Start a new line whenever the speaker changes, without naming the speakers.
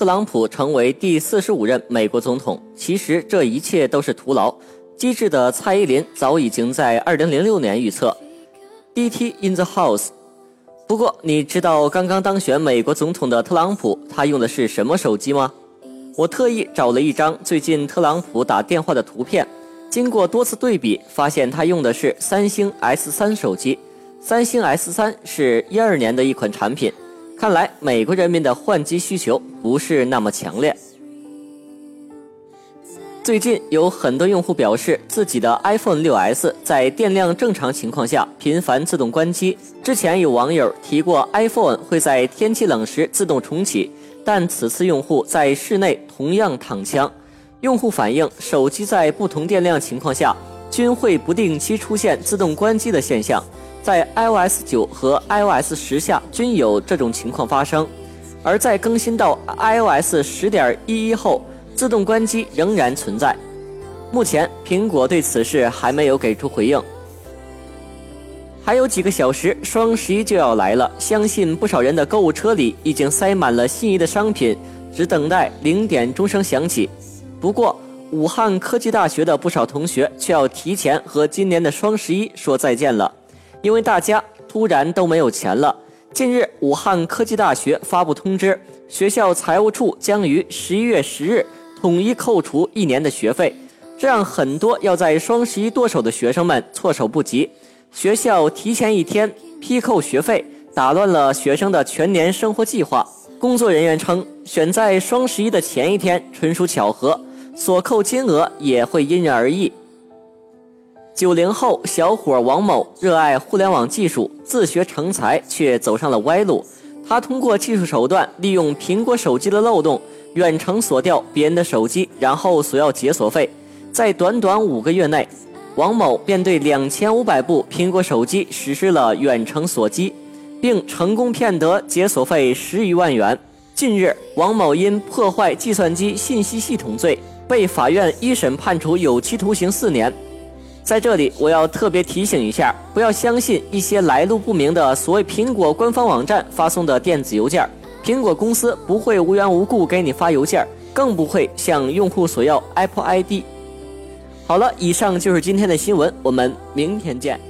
特朗普成为第四十五任美国总统。其实这一切都是徒劳。机智的蔡依林早已经在二零零六年预测 “DT in the house”。不过，你知道刚刚当选美国总统的特朗普他用的是什么手机吗？我特意找了一张最近特朗普打电话的图片，经过多次对比，发现他用的是三星 S 三手机。三星 S 三是一二年的一款产品。看来美国人民的换机需求不是那么强烈。最近有很多用户表示，自己的 iPhone 6s 在电量正常情况下频繁自动关机。之前有网友提过，iPhone 会在天气冷时自动重启，但此次用户在室内同样躺枪。用户反映，手机在不同电量情况下均会不定期出现自动关机的现象。在 iOS 九和 iOS 十下均有这种情况发生，而在更新到 iOS 十点一一后，自动关机仍然存在。目前，苹果对此事还没有给出回应。还有几个小时，双十一就要来了，相信不少人的购物车里已经塞满了心仪的商品，只等待零点钟声响起。不过，武汉科技大学的不少同学却要提前和今年的双十一说再见了。因为大家突然都没有钱了。近日，武汉科技大学发布通知，学校财务处将于十一月十日统一扣除一年的学费，这让很多要在双十一剁手的学生们措手不及。学校提前一天批扣学费，打乱了学生的全年生活计划。工作人员称，选在双十一的前一天纯属巧合，所扣金额也会因人而异。九零后小伙王某热爱互联网技术，自学成才，却走上了歪路。他通过技术手段，利用苹果手机的漏洞，远程锁掉别人的手机，然后索要解锁费。在短短五个月内，王某便对两千五百部苹果手机实施了远程锁机，并成功骗得解锁费十余万元。近日，王某因破坏计算机信息系统罪，被法院一审判处有期徒刑四年。在这里，我要特别提醒一下，不要相信一些来路不明的所谓苹果官方网站发送的电子邮件。苹果公司不会无缘无故给你发邮件，更不会向用户索要 Apple ID。好了，以上就是今天的新闻，我们明天见。